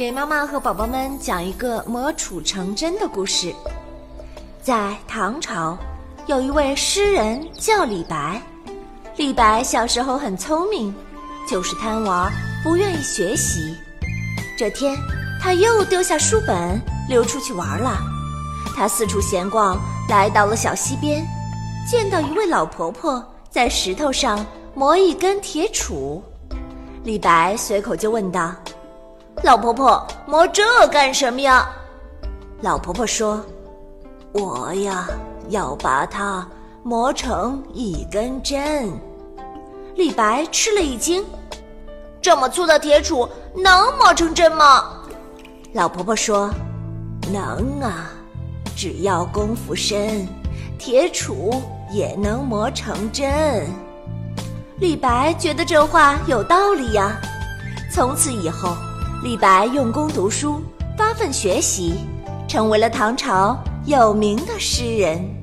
给妈妈和宝宝们讲一个磨杵成针的故事。在唐朝，有一位诗人叫李白。李白小时候很聪明，就是贪玩，不愿意学习。这天，他又丢下书本，溜出去玩了。他四处闲逛，来到了小溪边，见到一位老婆婆在石头上磨一根铁杵。李白随口就问道。老婆婆磨这干什么呀？老婆婆说：“我呀，要把它磨成一根针。”李白吃了一惊：“这么粗的铁杵能磨成针吗？”老婆婆说：“能啊，只要功夫深，铁杵也能磨成针。”李白觉得这话有道理呀，从此以后。李白用功读书，发奋学习，成为了唐朝有名的诗人。